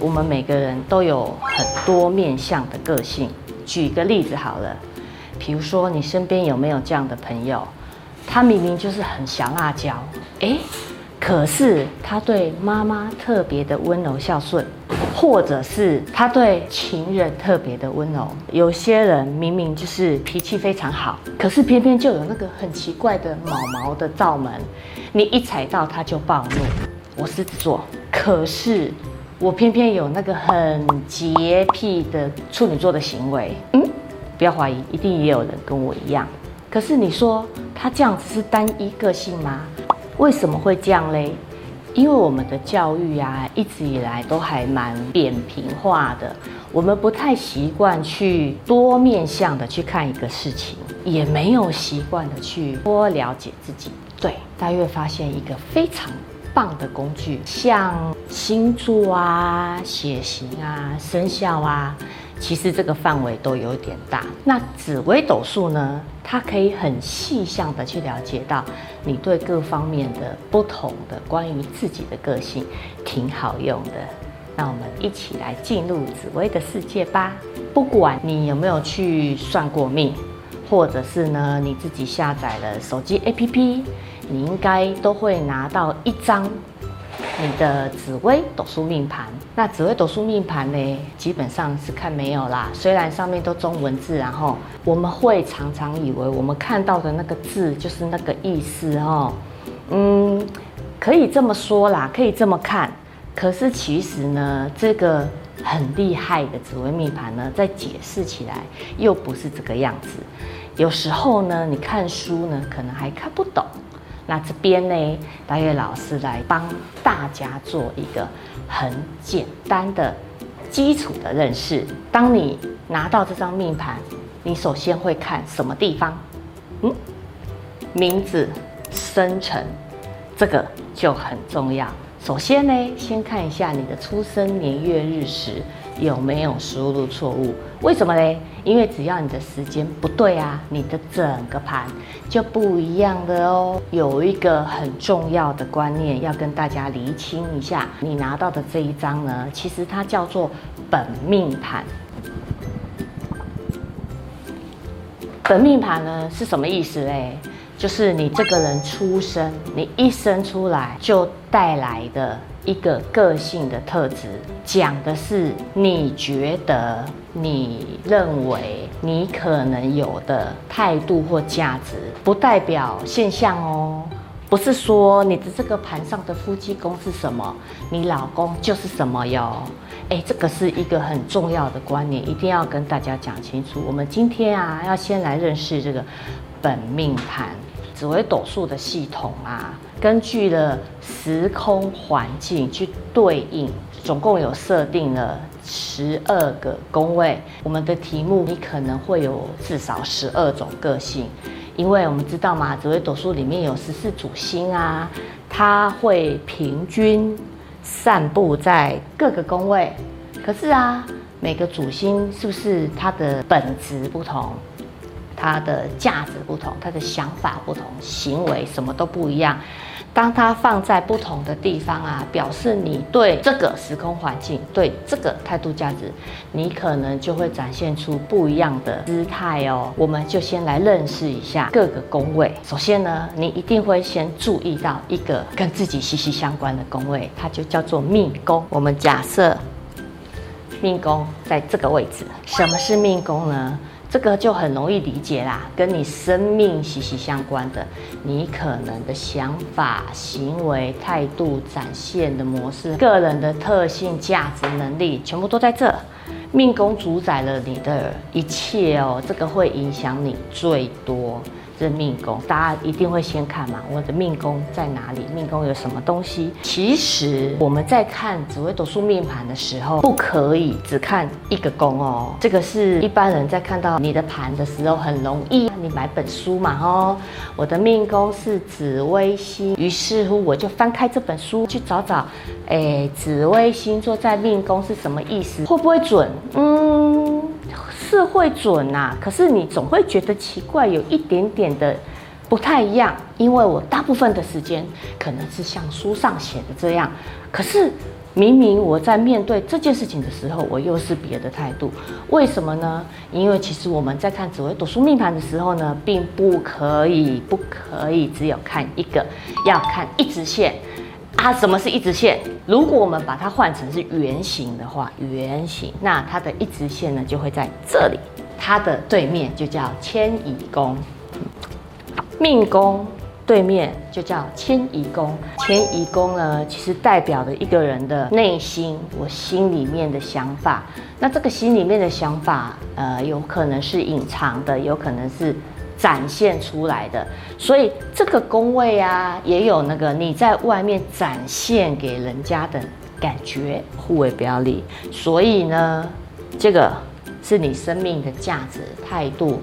我们每个人都有很多面向的个性。举个例子好了，比如说你身边有没有这样的朋友？他明明就是很小辣椒，诶，可是他对妈妈特别的温柔孝顺，或者是他对情人特别的温柔。有些人明明就是脾气非常好，可是偏偏就有那个很奇怪的毛毛的罩门，你一踩到他就暴怒。我狮子座，可是我偏偏有那个很洁癖的处女座的行为。嗯，不要怀疑，一定也有人跟我一样。可是你说他这样子是单一个性吗？为什么会这样嘞？因为我们的教育啊，一直以来都还蛮扁平化的，我们不太习惯去多面向的去看一个事情，也没有习惯的去多了解自己。对，大约发现一个非常棒的工具，像星座啊、血型啊、生肖啊。其实这个范围都有点大。那紫微斗数呢？它可以很细项的去了解到你对各方面的不同的关于自己的个性，挺好用的。那我们一起来进入紫微的世界吧。不管你有没有去算过命，或者是呢你自己下载了手机 APP，你应该都会拿到一张。你的紫微斗数命盘，那紫微斗数命盘呢，基本上是看没有啦。虽然上面都中文字，然后我们会常常以为我们看到的那个字就是那个意思哦。嗯，可以这么说啦，可以这么看。可是其实呢，这个很厉害的紫微命盘呢，在解释起来又不是这个样子。有时候呢，你看书呢，可能还看不懂。那这边呢，大岳老师来帮大家做一个很简单的基础的认识。当你拿到这张命盘，你首先会看什么地方？嗯，名字、生辰，这个就很重要。首先呢，先看一下你的出生年月日时有没有输入错误。为什么呢？因为只要你的时间不对啊，你的整个盘就不一样的哦。有一个很重要的观念要跟大家厘清一下，你拿到的这一张呢，其实它叫做本命盘。本命盘呢是什么意思嘞？就是你这个人出生，你一生出来就带来的一个个性的特质，讲的是你觉得、你认为你可能有的态度或价值，不代表现象哦。不是说你的这个盘上的夫妻宫是什么，你老公就是什么哟。诶，这个是一个很重要的观念，一定要跟大家讲清楚。我们今天啊，要先来认识这个本命盘。紫微斗数的系统啊，根据了时空环境去对应，总共有设定了十二个宫位。我们的题目你可能会有至少十二种个性，因为我们知道嘛，紫微斗数里面有十四主星啊，它会平均散布在各个宫位。可是啊，每个主星是不是它的本质不同？他的价值不同，他的想法不同，行为什么都不一样。当它放在不同的地方啊，表示你对这个时空环境，对这个态度价值，你可能就会展现出不一样的姿态哦。我们就先来认识一下各个宫位。首先呢，你一定会先注意到一个跟自己息息相关的宫位，它就叫做命宫。我们假设命宫在这个位置，什么是命宫呢？这个就很容易理解啦，跟你生命息息相关的，你可能的想法、行为、态度、展现的模式、个人的特性、价值、能力，全部都在这。命宫主宰了你的一切哦，这个会影响你最多。这命宫，大家一定会先看嘛，我的命宫在哪里？命宫有什么东西？其实我们在看紫微斗数命盘的时候，不可以只看一个宫哦。这个是一般人在看到你的盘的时候很容易，你买本书嘛，哦，我的命宫是紫微星，于是乎我就翻开这本书去找找，哎，紫微星座在命宫是什么意思？会不会准？嗯。是会准呐，可是你总会觉得奇怪，有一点点的不太一样。因为我大部分的时间可能是像书上写的这样，可是明明我在面对这件事情的时候，我又是别的态度，为什么呢？因为其实我们在看紫微斗数命盘的时候呢，并不可以，不可以只有看一个，要看一直线啊。什么是一直线？如果我们把它换成是圆形的话，圆形，那它的一直线呢就会在这里，它的对面就叫迁移宫，命宫。对面就叫迁移宫，迁移宫呢，其实代表的一个人的内心，我心里面的想法。那这个心里面的想法，呃，有可能是隐藏的，有可能是展现出来的。所以这个宫位啊，也有那个你在外面展现给人家的感觉，互为表里。所以呢，这个是你生命的价值态度，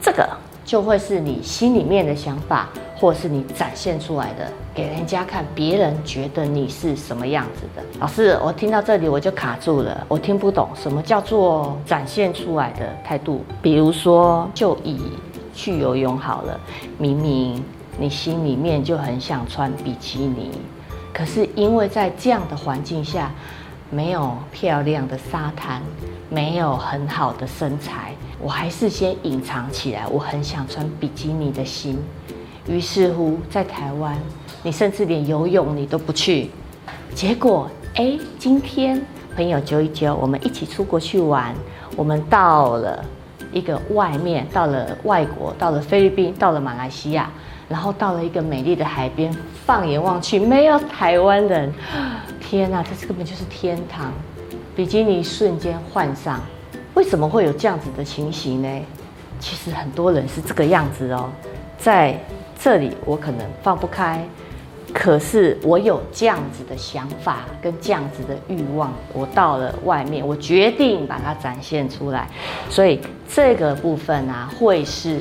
这个就会是你心里面的想法。或是你展现出来的给人家看，别人觉得你是什么样子的？老师，我听到这里我就卡住了，我听不懂什么叫做展现出来的态度。比如说，就以去游泳好了，明明你心里面就很想穿比基尼，可是因为在这样的环境下，没有漂亮的沙滩，没有很好的身材，我还是先隐藏起来，我很想穿比基尼的心。于是乎，在台湾，你甚至连游泳你都不去。结果，哎，今天朋友揪一揪，我们一起出国去玩。我们到了一个外面，到了外国，到了菲律宾，到了马来西亚，然后到了一个美丽的海边。放眼望去，没有台湾人。天哪，这根本就是天堂！比基尼瞬间换上。为什么会有这样子的情形呢？其实很多人是这个样子哦，在。这里我可能放不开，可是我有这样子的想法跟这样子的欲望，我到了外面，我决定把它展现出来。所以这个部分啊，会是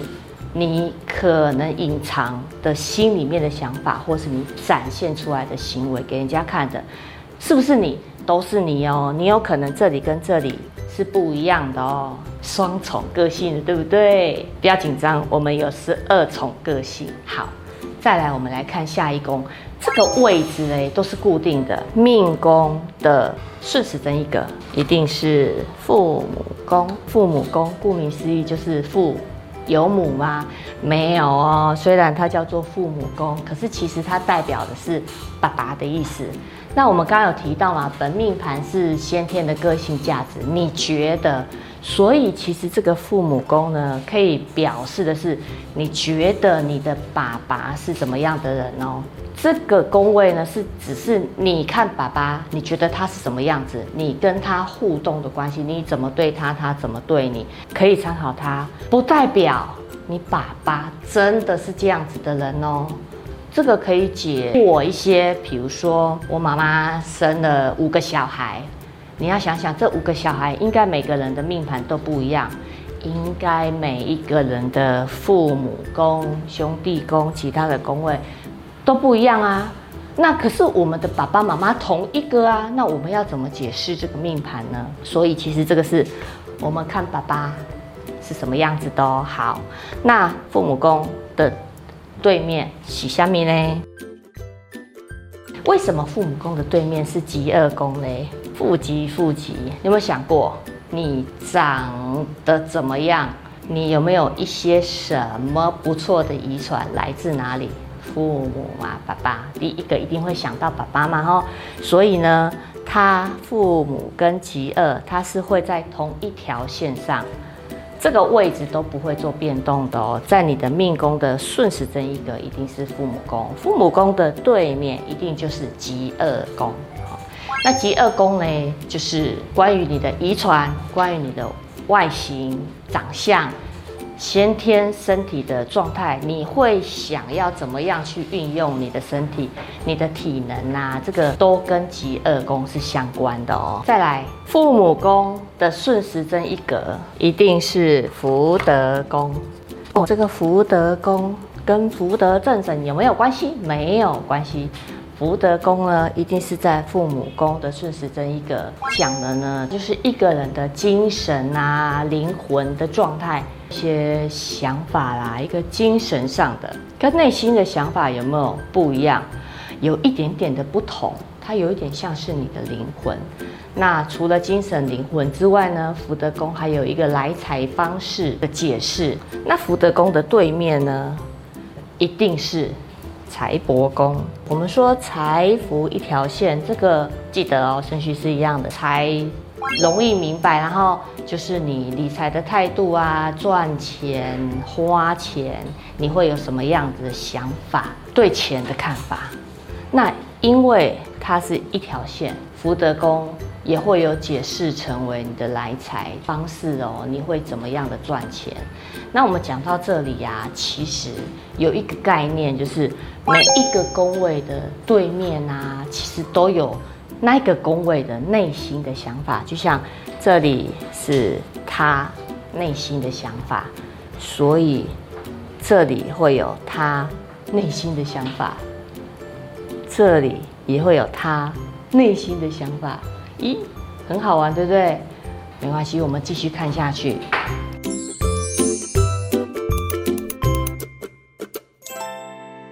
你可能隐藏的心里面的想法，或是你展现出来的行为给人家看的，是不是你？都是你哦，你有可能这里跟这里是不一样的哦，双重个性的，对不对？不要紧张，我们有十二重个性。好，再来，我们来看下一宫，这个位置呢都是固定的，命宫的顺时针一格，一定是父母宫。父母宫顾名思义就是父有母吗？没有哦，虽然它叫做父母宫，可是其实它代表的是爸爸的意思。那我们刚刚有提到嘛，本命盘是先天的个性价值，你觉得？所以其实这个父母宫呢，可以表示的是，你觉得你的爸爸是怎么样的人哦？这个宫位呢，是只是你看爸爸，你觉得他是什么样子？你跟他互动的关系，你怎么对他，他怎么对你，可以参考他，不代表你爸爸真的是这样子的人哦。这个可以解惑一些，比如说我妈妈生了五个小孩，你要想想这五个小孩，应该每个人的命盘都不一样，应该每一个人的父母宫、兄弟宫、其他的宫位都不一样啊。那可是我们的爸爸妈妈同一个啊，那我们要怎么解释这个命盘呢？所以其实这个是我们看爸爸是什么样子的哦。好，那父母宫的。对面是什么呢？为什么父母宫的对面是疾厄宫呢？父极父极，有没有想过，你长得怎么样？你有没有一些什么不错的遗传？来自哪里？父母嘛，爸爸，第一个一定会想到爸爸嘛，吼。所以呢，他父母跟疾厄，他是会在同一条线上。这个位置都不会做变动的哦，在你的命宫的顺时针一格一定是父母宫，父母宫的对面一定就是疾厄宫。那疾厄宫呢，就是关于你的遗传，关于你的外形长相。先天身体的状态，你会想要怎么样去运用你的身体、你的体能啊？这个都跟疾厄宫是相关的哦。再来，父母宫的顺时针一格一定是福德宫哦。这个福德宫跟福德正神有没有关系？没有关系。福德宫呢，一定是在父母宫的顺时针一个，讲的呢，就是一个人的精神啊、灵魂的状态。一些想法啦，一个精神上的跟内心的想法有没有不一样？有一点点的不同，它有一点像是你的灵魂。那除了精神灵魂之外呢，福德宫还有一个来财方式的解释。那福德宫的对面呢，一定是财帛宫。我们说财福一条线，这个记得哦，顺序是一样的。财容易明白，然后就是你理财的态度啊，赚钱、花钱，你会有什么样子的想法？对钱的看法。那因为它是一条线，福德宫。也会有解释成为你的来财方式哦，你会怎么样的赚钱？那我们讲到这里呀、啊，其实有一个概念，就是每一个宫位的对面啊，其实都有那个宫位的内心的想法。就像这里是他内心的想法，所以这里会有他内心的想法，这里也会有他内心的想法。咦，很好玩，对不对？没关系，我们继续看下去。